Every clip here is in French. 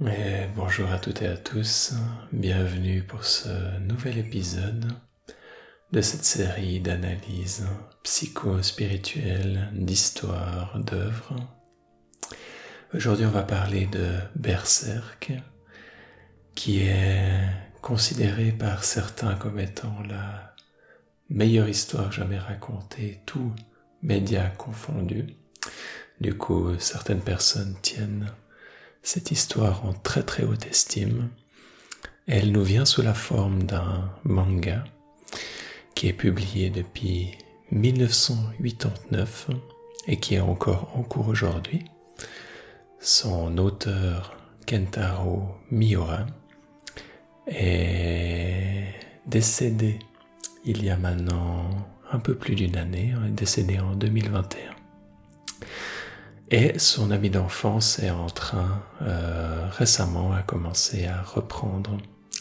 Bonjour à toutes et à tous, bienvenue pour ce nouvel épisode de cette série d'analyses psycho-spirituelles, d'histoires, d'œuvres. Aujourd'hui on va parler de Berserk, qui est considéré par certains comme étant la meilleure histoire jamais racontée, tout médias confondus. Du coup, certaines personnes tiennent cette histoire en très très haute estime. Elle nous vient sous la forme d'un manga qui est publié depuis 1989 et qui est encore en cours aujourd'hui. Son auteur Kentaro Miura est décédé il y a maintenant un peu plus d'une année, est décédé en 2021. Et son ami d'enfance est en train euh, récemment à commencer à reprendre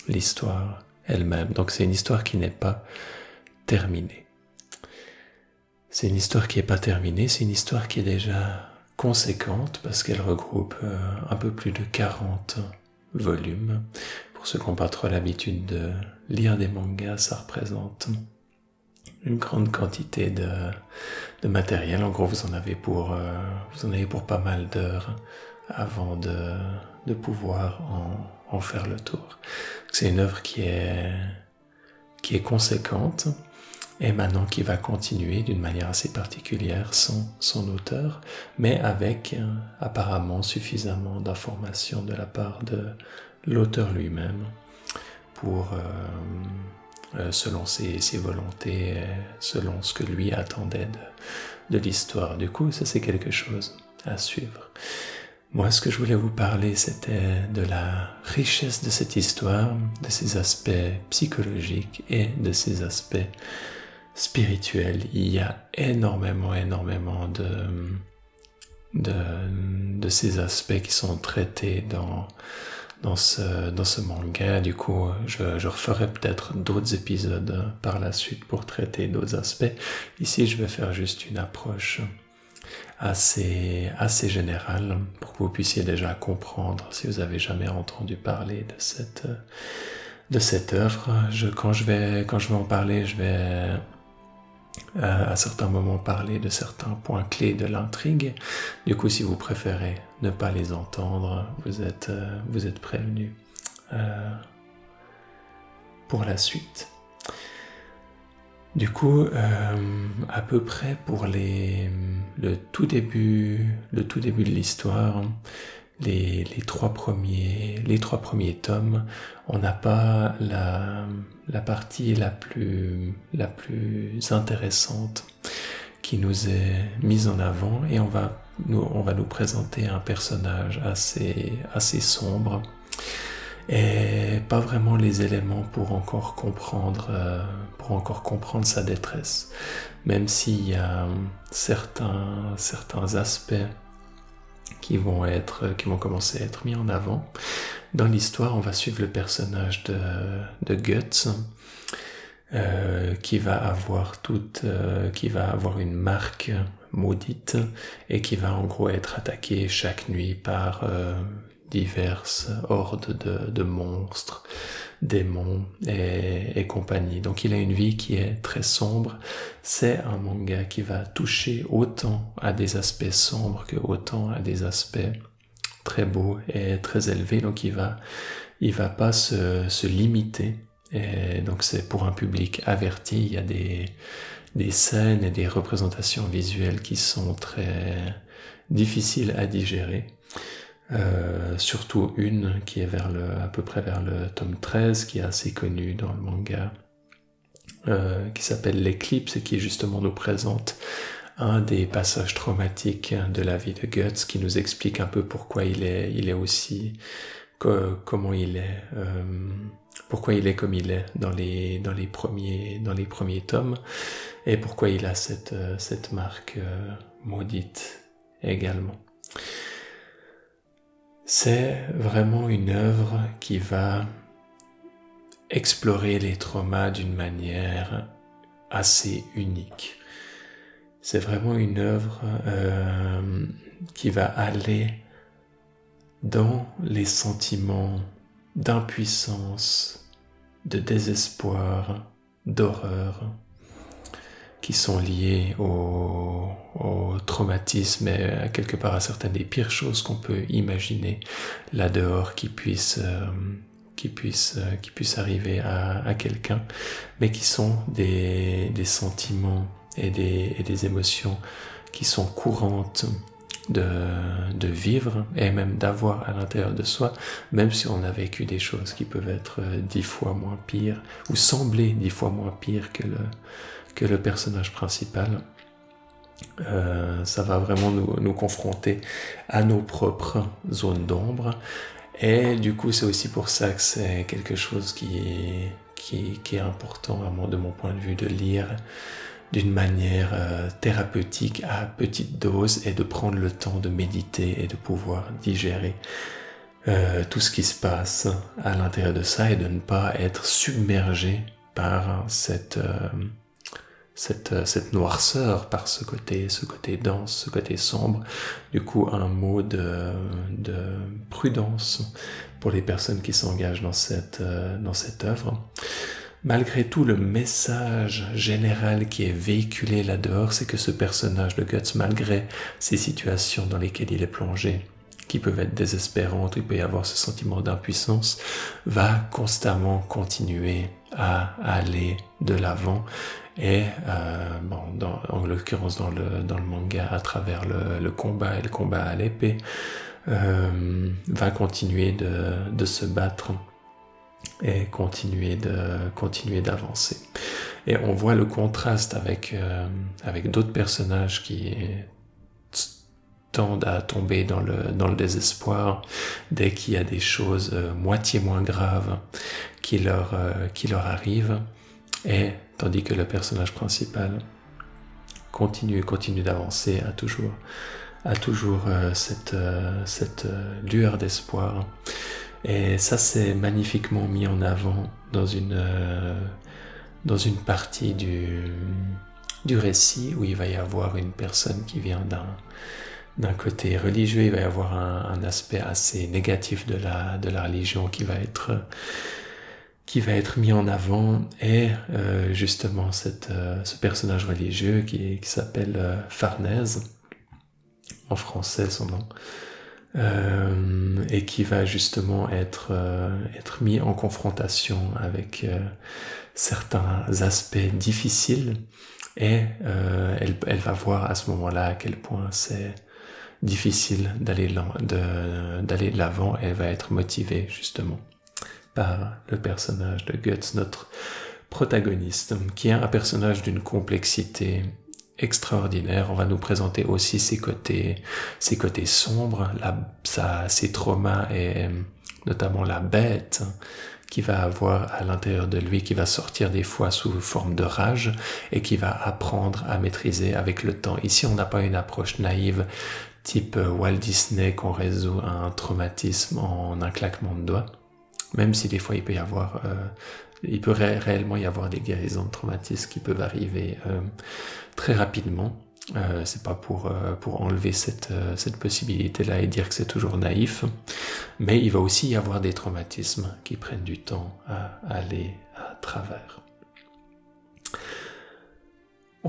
l'histoire elle-même. Donc c'est une histoire qui n'est pas terminée. C'est une histoire qui n'est pas terminée, c'est une histoire qui est déjà conséquente parce qu'elle regroupe euh, un peu plus de 40 volumes. Pour ceux qui n'ont pas trop l'habitude de lire des mangas, ça représente une grande quantité de, de, matériel. En gros, vous en avez pour, euh, vous en avez pour pas mal d'heures avant de, de pouvoir en, en, faire le tour. C'est une œuvre qui est, qui est conséquente et maintenant qui va continuer d'une manière assez particulière son, son auteur, mais avec euh, apparemment suffisamment d'informations de la part de l'auteur lui-même pour euh, selon ses, ses, volontés, euh, selon ce que lui attendait de, l'histoire. Du coup, ça c'est quelque chose à suivre. Moi, ce que je voulais vous parler, c'était de la richesse de cette histoire, de ses aspects psychologiques et de ses aspects spirituels. Il y a énormément, énormément de, de ces aspects qui sont traités dans dans ce, dans ce manga. Du coup, je, je referai peut-être d'autres épisodes par la suite pour traiter d'autres aspects. Ici, je vais faire juste une approche assez, assez générale pour que vous puissiez déjà comprendre si vous avez jamais entendu parler de cette, de cette œuvre. Je, quand je vais, quand je vais en parler, je vais à certains moments parler de certains points clés de l'intrigue. Du coup, si vous préférez ne pas les entendre, vous êtes, euh, vous êtes prévenus euh, pour la suite. Du coup, euh, à peu près pour les, le tout début, le tout début de l'histoire, les, trois premiers, les trois premiers tomes, on n'a pas la, la partie la plus, la plus intéressante qui nous est mise en avant et on va nous, on va nous présenter un personnage assez, assez sombre et pas vraiment les éléments pour encore comprendre, euh, pour encore comprendre sa détresse. Même s'il y a certains, certains aspects qui vont être, qui vont commencer à être mis en avant. Dans l'histoire, on va suivre le personnage de, de Guts, euh, qui va avoir toute, euh, qui va avoir une marque maudite et qui va en gros être attaqué chaque nuit par euh, diverses hordes de, de monstres démons et, et, compagnie. Donc il a une vie qui est très sombre. C'est un manga qui va toucher autant à des aspects sombres que autant à des aspects très beaux et très élevés. Donc il va, il va pas se, se limiter. Et donc c'est pour un public averti. Il y a des, des scènes et des représentations visuelles qui sont très difficiles à digérer. Euh, surtout une qui est vers le, à peu près vers le tome 13, qui est assez connue dans le manga, euh, qui s'appelle L'éclipse et qui justement nous présente un des passages traumatiques de la vie de Guts, qui nous explique un peu pourquoi il est, il est aussi, comment il est, euh, pourquoi il est comme il est dans les, dans les premiers, dans les premiers tomes, et pourquoi il a cette, cette marque euh, maudite également. C'est vraiment une œuvre qui va explorer les traumas d'une manière assez unique. C'est vraiment une œuvre euh, qui va aller dans les sentiments d'impuissance, de désespoir, d'horreur qui sont liés au, traumatisme et à quelque part à certaines des pires choses qu'on peut imaginer là dehors qui puissent euh, qui euh, qui arriver à, quelqu'un mais qui sont des, des sentiments et des, des émotions qui sont courantes de, de vivre et même d'avoir à l'intérieur de soi, même si on a vécu des choses qui peuvent être euh, dix fois moins pires ou sembler dix fois moins pires que le, que le personnage principal. Euh, ça va vraiment nous, confronter à nos propres zones d'ombre. Et du coup, c'est aussi pour ça que c'est quelque chose qui est, important, vraiment de mon point de vue, de lire d'une manière euh, thérapeutique à petite dose et de prendre le temps de méditer et de pouvoir digérer euh, tout ce qui se passe à l'intérieur de ça et de ne pas être submergé par cette, cette, cette noirceur, par ce côté, ce côté dense, ce côté sombre. Du coup, un mot de, de prudence pour les personnes qui s'engagent dans cette, dans cette œuvre malgré tout, le message général qui est véhiculé là-dehors, c'est que ce personnage de Guts, malgré ces situations dans lesquelles il est plongé, qui peuvent être désespérantes, il peut y avoir ce sentiment d'impuissance, va constamment continuer à aller de l'avant et euh, bon, dans, en l'occurrence dans le, dans le manga à travers le, le combat et le combat à l'épée, euh, va continuer de, de se battre et continuer de continuer d'avancer. Et on voit le contraste avec euh, avec d'autres personnages qui tendent à tomber dans le dans le désespoir dès qu'il y a des choses euh, moitié moins graves qui leur euh, qui leur arrivent et tandis que le personnage principal continue continue d'avancer a toujours a toujours cette cette lueur d'espoir. Et ça, c'est magnifiquement mis en avant dans une, euh, dans une partie du, du récit où il va y avoir une personne qui vient d'un, d'un côté religieux, il va y avoir un, un, aspect assez négatif de la, de la religion qui va être, qui va être mis en avant et euh, justement cette, euh, ce personnage religieux qui, qui s'appelle euh, Farnèse, en français son nom, euh, et qui va justement être, euh, être mis en confrontation avec certains aspects difficiles. Et elle, elle, va voir à ce moment-là à quel point c'est difficile d'aller de, de l'avant elle va être motivée justement le personnage de Guts, notre protagoniste, qui est un personnage d'une complexité extraordinaire. On va nous présenter aussi ses côtés, ses côtés sombres, ses traumas et notamment la bête qui va avoir à l'intérieur de lui, qui va sortir des fois sous forme de rage et qui va apprendre à maîtriser avec le temps. Ici, on n'a pas une approche naïve type Walt Disney qu'on résout un traumatisme en un claquement de doigts, même si des fois il peut y avoir euh, il peut réellement y avoir des guérisons de traumatisme qui peuvent arriver euh, très rapidement. Euh, c'est pas pour euh, pour enlever cette cette possibilité là et dire que c'est toujours naïf, mais il va aussi y avoir des traumatismes qui prennent du temps à aller à travers.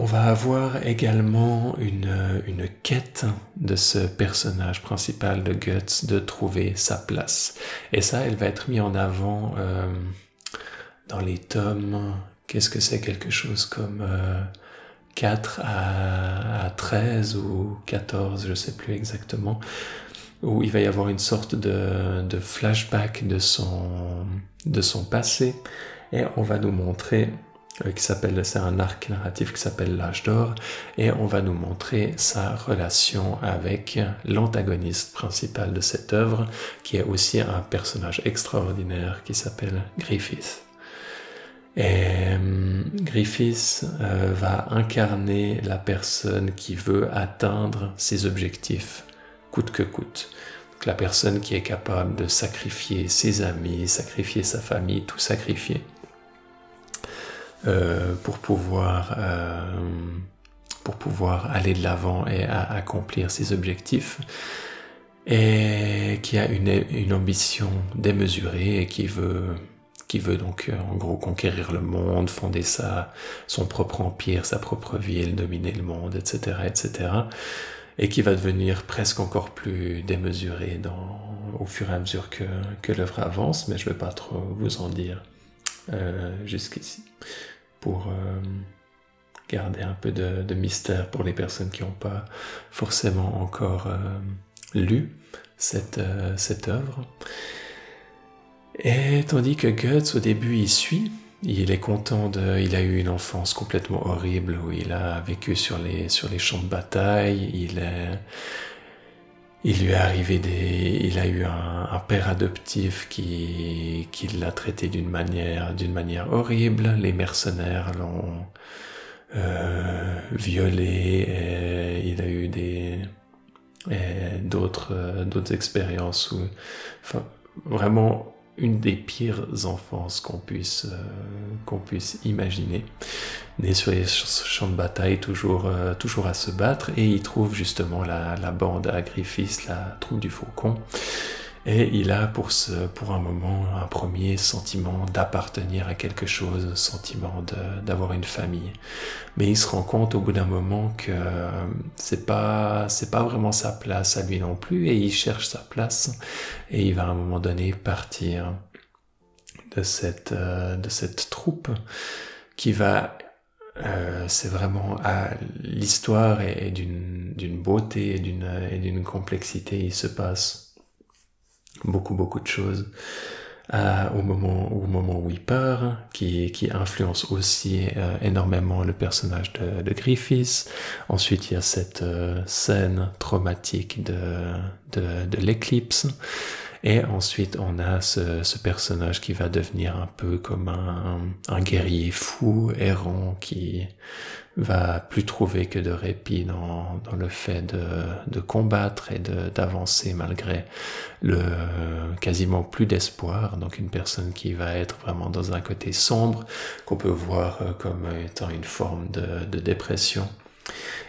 On va avoir également une, une quête de ce personnage principal de Guts de trouver sa place. Et ça, elle va être mise en avant euh, dans les tomes, qu'est-ce que c'est quelque chose comme euh, 4 à, à, 13 ou 14, je sais plus exactement, où il va y avoir une sorte de, de flashback de son, de son passé et on va nous montrer qui s'appelle, c'est un arc narratif qui s'appelle l'âge d'or, et on va nous montrer sa relation avec l'antagoniste principal de cette œuvre, qui est aussi un personnage extraordinaire qui s'appelle Griffith. Et euh, Griffiths euh, va incarner la personne qui veut atteindre ses objectifs coûte que coûte. Donc, la personne qui est capable de sacrifier ses amis, sacrifier sa famille, tout sacrifier euh, pour pouvoir euh, pour pouvoir aller de l'avant et accomplir ses objectifs. Et qui a une, ambition démesurée et qui veut qui veut donc en gros conquérir le monde, fonder sa, son propre empire, sa propre ville, dominer le monde, etc., etc., et qui va devenir presque encore plus démesuré au fur et à mesure que, que l'œuvre avance, mais je ne vais pas trop vous en dire euh, jusqu'ici, pour euh, garder un peu de, mystère pour les personnes qui n'ont pas forcément encore euh, lu cette, cette œuvre. Et tandis que Goetz, au début, il suit, il est content de, il a eu une enfance complètement horrible où il a vécu sur les, sur les champs de bataille, il est, il lui est arrivé des, il a eu un, père adoptif qui, qui l'a traité d'une manière, d'une manière horrible. Les mercenaires l'ont euh, violé. Et il a eu des, d'autres, d'autres expériences où, enfin, vraiment une des pires enfances qu'on puisse, euh, qu'on puisse imaginer. Né sur les champs de bataille, toujours, euh, toujours à se battre, et il trouve justement la, la bande à Griffiths, la troupe du faucon. Et il a pour, ce, pour un moment un premier sentiment d'appartenir à quelque chose, sentiment d'avoir une famille. Mais il se rend compte au bout d'un moment que c'est pas c'est pas vraiment sa place à lui non plus et il cherche sa place et il va à un moment donné partir de cette euh, de cette troupe qui va euh, c'est vraiment à l'histoire est d'une d'une beauté et et d'une complexité il se passe beaucoup beaucoup de choses euh, au moment au moment où il part, qui qui influence aussi euh, énormément le personnage de, de Griffiths. Ensuite, il y a cette euh, scène traumatique de de, de l'éclipse. Et ensuite, on a ce, ce, personnage qui va devenir un peu comme un, guerrier fou, errant, qui va plus trouver que de répit dans, le fait de, combattre et d'avancer malgré le quasiment plus d'espoir. Donc une personne qui va être vraiment dans un côté sombre qu'on peut voir comme étant une forme de, de, dépression.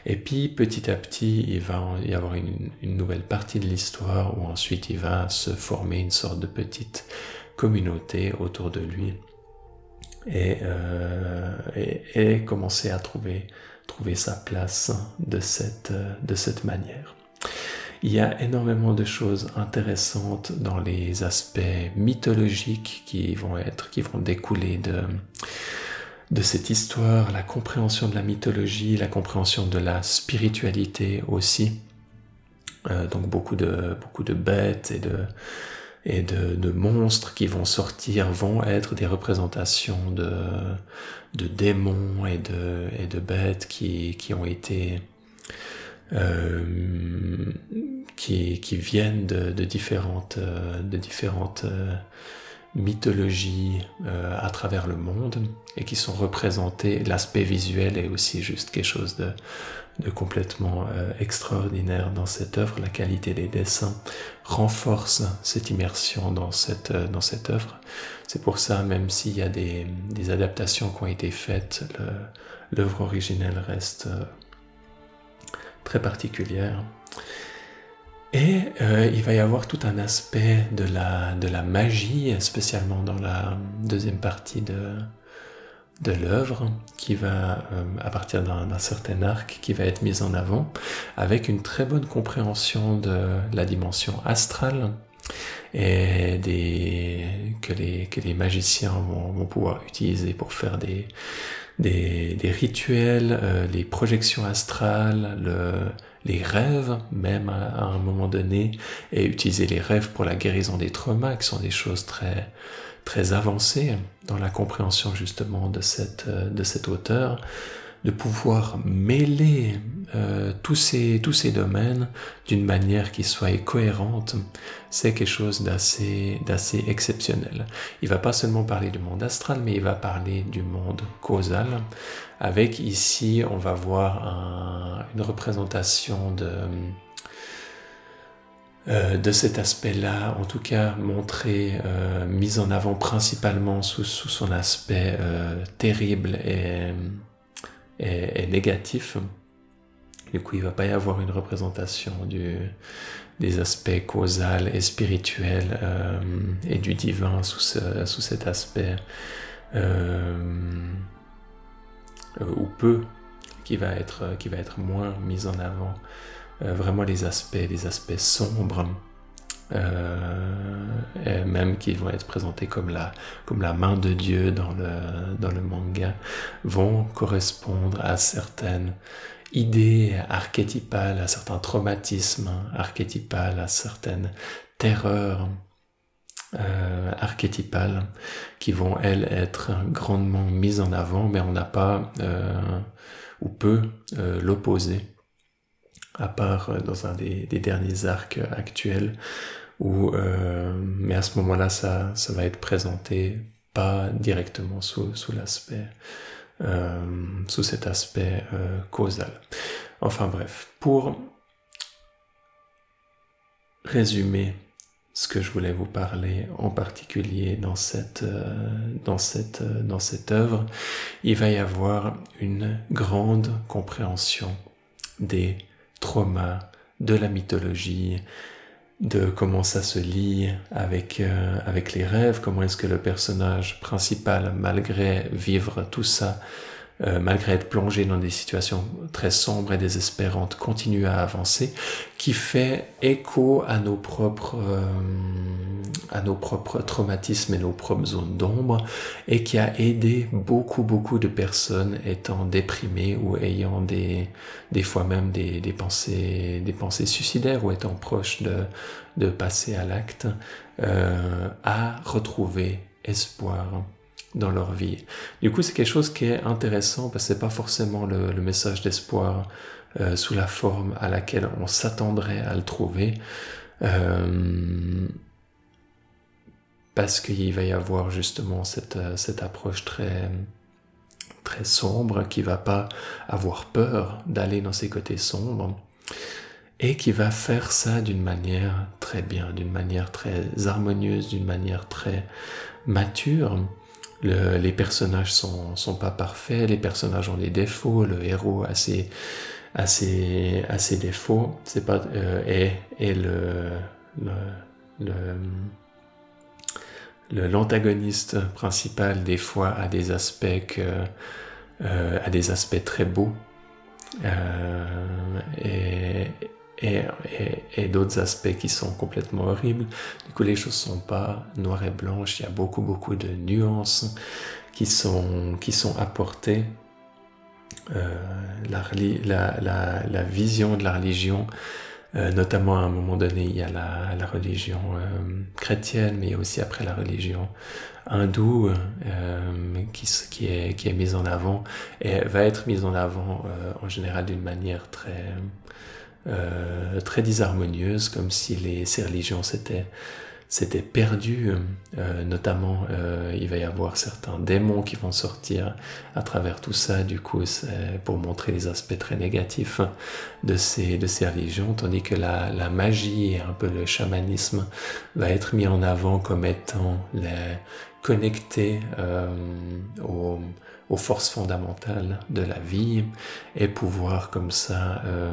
Et puis petit à petit, il va y avoir une, nouvelle partie de l'histoire où ensuite il va se former une sorte de petite communauté autour de lui et, euh, et, et, commencer à trouver, trouver sa place de cette, de cette manière. Il y a énormément de choses intéressantes dans les aspects mythologiques qui vont être, qui vont découler de, de cette histoire, la compréhension de la mythologie, la compréhension de la spiritualité aussi. Euh, donc beaucoup de, bêtes et de, monstres qui vont sortir vont être des représentations de, démons et de, bêtes qui, ont été euh, qui, viennent de, de différentes, de différentes euh, mythologies euh, à travers le monde et qui sont représentées. L'aspect visuel est aussi juste quelque chose de, complètement euh, extraordinaire dans cette œuvre. La qualité des dessins renforce cette immersion dans cette, euh, dans cette œuvre. C'est pour ça, même s'il y a des, adaptations qui ont été faites, l'œuvre originelle reste très particulière. Et euh, il va y avoir tout un aspect de la, de la magie, spécialement dans la deuxième partie de, de l'œuvre, qui va, euh, à partir d'un certain arc, qui va être mis en avant, avec une très bonne compréhension de la dimension astrale et des, que, les, que les magiciens vont, vont pouvoir utiliser pour faire des, des, des rituels, euh, les projections astrales, le, les rêves même à, un moment donné et utiliser les rêves pour la guérison des traumas qui sont des choses très avancées dans la compréhension justement de cette de cet auteur de pouvoir mêler euh, tous ces tous ces domaines d'une manière qui soit cohérente c'est quelque chose d'assez d'assez exceptionnel. Il va pas seulement parler du monde astral mais il va parler du monde causal. Avec ici on va voir un, une représentation de euh, de cet aspect-là, en tout cas montré, euh, mis en avant principalement sous, son aspect terrible et, et, négatif. Du coup, il va pas y avoir une représentation des aspects causal et spirituels euh, et du divin sous, sous cet aspect euh, ou peu qui va être qui va être moins mis en avant vraiment les aspects les aspects sombres et même qui vont être présentés comme la, comme la main de Dieu dans le, dans le manga, vont correspondre à certaines idées archétypales, à certains traumatismes archétypales, à certaines terreurs euh, archétypales qui vont, elles, être grandement mises en avant, mais on n'a pas euh, ou peut euh, l'opposer, à part euh, dans un des, derniers arcs actuels, où, euh, mais à ce moment-là, ça, ça va être présenté pas directement sous, sous l'aspect euh, sous cet aspect causal. Enfin bref, pour résumer ce que je voulais vous parler en particulier dans cette, dans cette, dans cette œuvre, il va y avoir une grande compréhension des traumas, de la mythologie, de comment ça se lie avec, euh, avec les rêves, comment est-ce que le personnage principal, malgré vivre tout ça, euh, malgré être plongé dans des situations très sombres et désespérantes, continue à avancer, qui fait écho à nos propres, euh, à nos propres traumatismes et nos propres zones d'ombre, et qui a aidé beaucoup, beaucoup de personnes étant déprimées ou ayant des, des fois même des, des pensées, des pensées suicidaires ou étant proches de, de passer à l'acte, euh, à retrouver espoir dans leur vie. Du coup, c'est quelque chose qui est intéressant parce que c'est pas forcément le, message d'espoir euh, sous la forme à laquelle on s'attendrait à le trouver. Euh, parce qu'il va y avoir justement cette, euh, cette approche très, très sombre qui va pas avoir peur d'aller dans ces côtés sombres et qui va faire ça d'une manière très bien, d'une manière très harmonieuse, d'une manière très mature. Les personnages sont, sont pas parfaits, les personnages ont des défauts, le héros a ses, a ses, ses défauts, c'est pas, euh, et, et le, le, le l'antagoniste principal des fois a des aspects que, euh, a des aspects très beaux euh, et, et, et, d'autres aspects qui sont complètement horribles. Du coup, les choses sont pas noires et blanches. Il y a beaucoup, beaucoup de nuances qui sont, qui sont apportées. Euh, la, la, la, vision de la religion, euh, notamment à un moment donné, il y a la, la religion euh, chrétienne, mais il y a aussi après la religion hindoue euh, qui, qui, est, qui est mise en avant et va être mise en avant euh, en général d'une manière très euh, très disharmonieuse, comme si les, ces religions s'étaient s'étaient perdues. Euh, notamment, euh, il va y avoir certains démons qui vont sortir à travers tout ça. Du coup, c'est pour montrer les aspects très négatifs de ces de ces religions, tandis que la, la magie et un peu le chamanisme va être mis en avant comme étant les, connecté euh, aux, aux, forces fondamentales de la vie et pouvoir comme ça euh,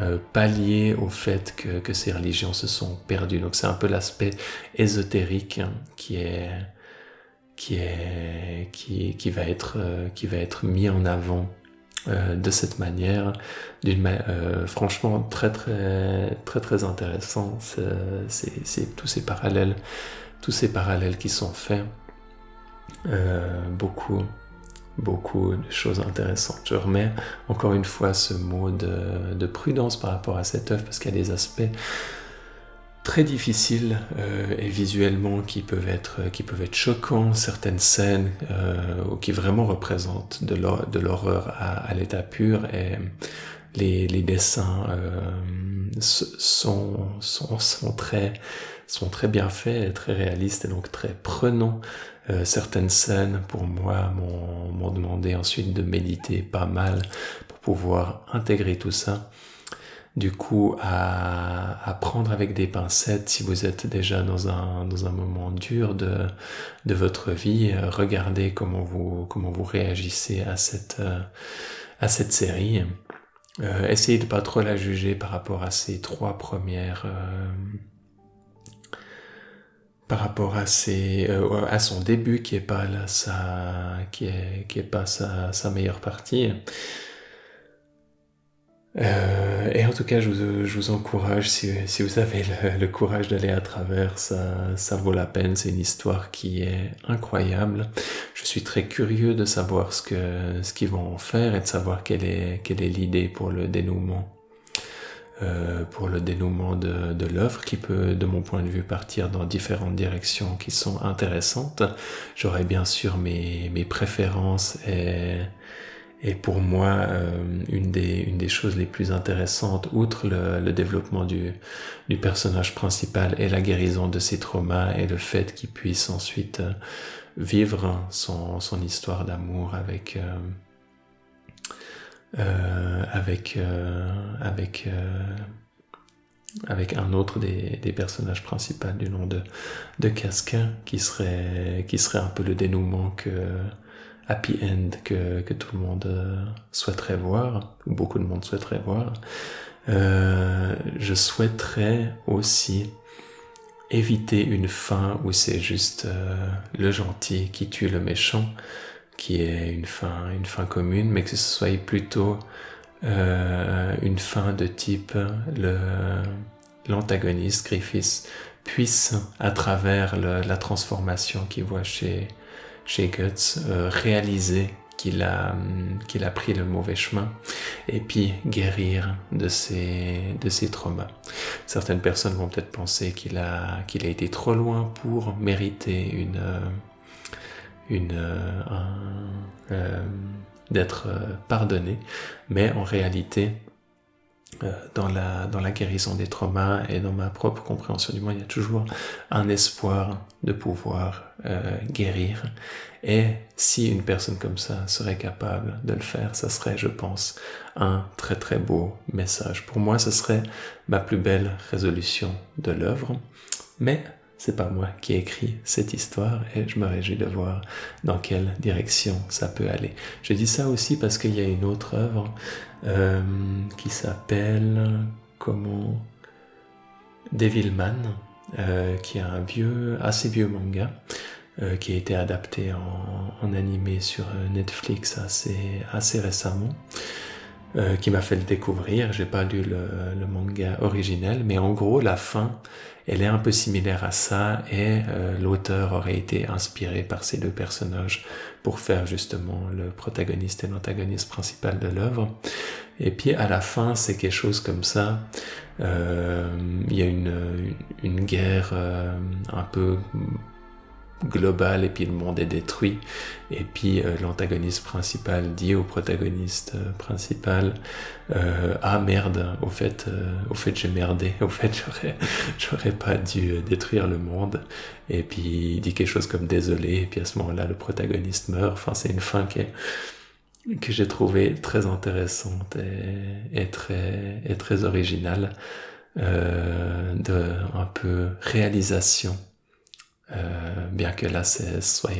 euh, pallier au fait que, ces religions se sont perdues. Donc c'est un peu l'aspect ésotérique qui est qui est qui, qui va être euh, qui va être mis en avant euh, de cette manière, euh, franchement très très très très intéressant. C'est tous ces parallèles, tous ces parallèles qui sont faits. Beaucoup beaucoup de choses intéressantes. Je remets encore une fois ce mot de, prudence par rapport à cette œuvre parce qu'il y a des aspects très difficiles euh, et visuellement qui peuvent être qui peuvent être choquants certaines scènes euh, qui vraiment représentent de l'horreur à, l'état pur et les, dessins euh, sont très sont très bien faits, très réalistes et donc très prenants. Euh, certaines scènes, pour moi, m'ont demandé ensuite de méditer pas mal pour pouvoir intégrer tout ça. Du coup, à, à, prendre avec des pincettes si vous êtes déjà dans un, dans un moment dur de, de votre vie, euh, regardez comment vous, comment vous réagissez à cette, euh, à cette série. Euh, essayez de pas trop la juger par rapport à ces trois premières, euh, par rapport à ses, euh, à son début qui est pas là, sa, qui est, qui est pas sa, sa meilleure partie. Euh, et en tout cas, je vous, je vous encourage, si, si, vous avez le, le courage d'aller à travers, ça, ça vaut la peine. C'est une histoire qui est incroyable. Je suis très curieux de savoir ce que ce qu'ils vont en faire et de savoir quelle est quelle est l'idée pour le dénouement. Euh, pour le dénouement de, de l'œuvre qui peut, de mon point de vue, partir dans différentes directions qui sont intéressantes. J'aurai bien sûr mes, mes préférences et, et pour moi, euh, une, des, une des choses les plus intéressantes, outre le, le développement du, du, personnage principal et la guérison de ses traumas et le fait qu'il puisse ensuite vivre son, son histoire d'amour avec, euh, euh avec, euh, avec, avec un autre des, des, personnages principaux du nom de, de Casquin, qui serait, qui serait un peu le dénouement que happy end que, que tout le monde euh, souhaiterait voir, ou beaucoup de monde souhaiterait voir. Euh, je souhaiterais aussi éviter une fin où c'est juste euh, le gentil qui tue le méchant, qui est une fin, une fin commune, mais que ce soit plutôt euh, une fin de type l'antagoniste Griffiths puisse, à travers la transformation qu'il voit chez chez Guts, euh, réaliser qu'il a, qu'il a pris le mauvais chemin et puis guérir de ses, de ses traumas. Certaines personnes vont peut-être penser qu'il a, qu'il a été trop loin pour mériter une, un, euh, d'être pardonné, mais en réalité, euh, dans la, dans la guérison des traumas et dans ma propre compréhension du monde, il y a toujours un espoir de pouvoir euh, guérir. Et si une personne comme ça serait capable de le faire, ça serait, je pense, un très très beau message. Pour moi, ce serait ma plus belle résolution de l'œuvre. Mais c'est pas moi qui ai écrit cette histoire et je me réjouis de voir dans quelle direction ça peut aller. Je dis ça aussi parce qu'il y a une autre œuvre euh, qui s'appelle comment Devilman, euh, qui est un vieux, assez vieux manga euh, qui a été adapté en, en, animé sur Netflix assez récemment. Qui m'a fait le découvrir. J'ai pas lu le, le, manga originel, mais en gros, la fin, elle est un peu similaire à ça, et euh, l'auteur aurait été inspiré par ces deux personnages pour faire justement le protagoniste et l'antagoniste principal de l'œuvre. Et puis à la fin, c'est quelque chose comme ça. Euh, il y a une, guerre euh, un peu global et puis le monde est détruit. Et puis euh, l'antagoniste principal dit au protagoniste euh, principal euh, ah merde au fait euh, au fait j'ai merdé. Au fait j'aurais j'aurais pas dû détruire le monde et puis il dit quelque chose comme désolé et puis à ce moment-là le protagoniste meurt. Enfin c'est une fin qui est que j'ai trouvé très intéressante et, et, très et très originale de un peu réalisation euh, bien que là, soit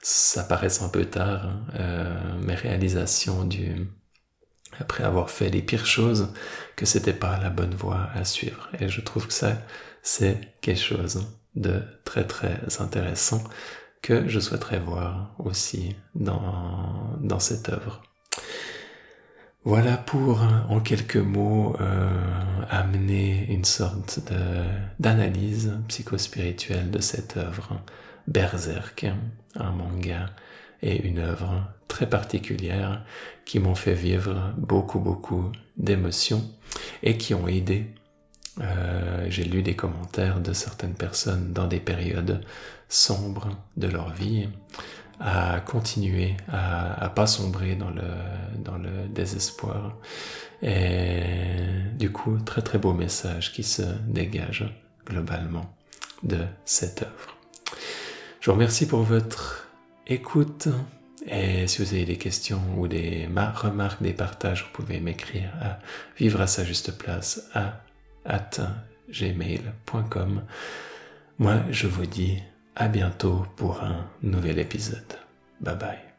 ça paraisse un peu tard, hein, euh, mes réalisations du après avoir fait les pires choses, que c'était pas la bonne voie à suivre. Et je trouve que ça, c'est quelque chose de très très intéressant que je souhaiterais voir aussi dans, dans cette œuvre. Voilà pour, en quelques mots, euh, amener une sorte d'analyse psychospirituelle de cette œuvre, Berserk, un manga et une œuvre très particulière qui m'ont fait vivre beaucoup beaucoup d'émotions et qui ont aidé. Euh, J'ai lu des commentaires de certaines personnes dans des périodes sombres de leur vie à continuer, à, pas sombrer dans le, dans le désespoir. Et du coup, très très beau message qui se dégage globalement de cette œuvre. Je vous remercie pour votre écoute. Et si vous avez des questions ou des remarques, des partages, vous pouvez m'écrire à vivre à sa juste place à gmail.com. Moi, je vous dis à bientôt pour un nouvel épisode. Bye bye.